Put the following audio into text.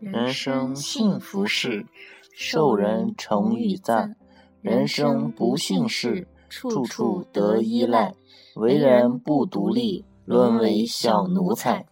人生幸福事受人成与赞人生不幸事处处得依赖为人不独立沦为小奴才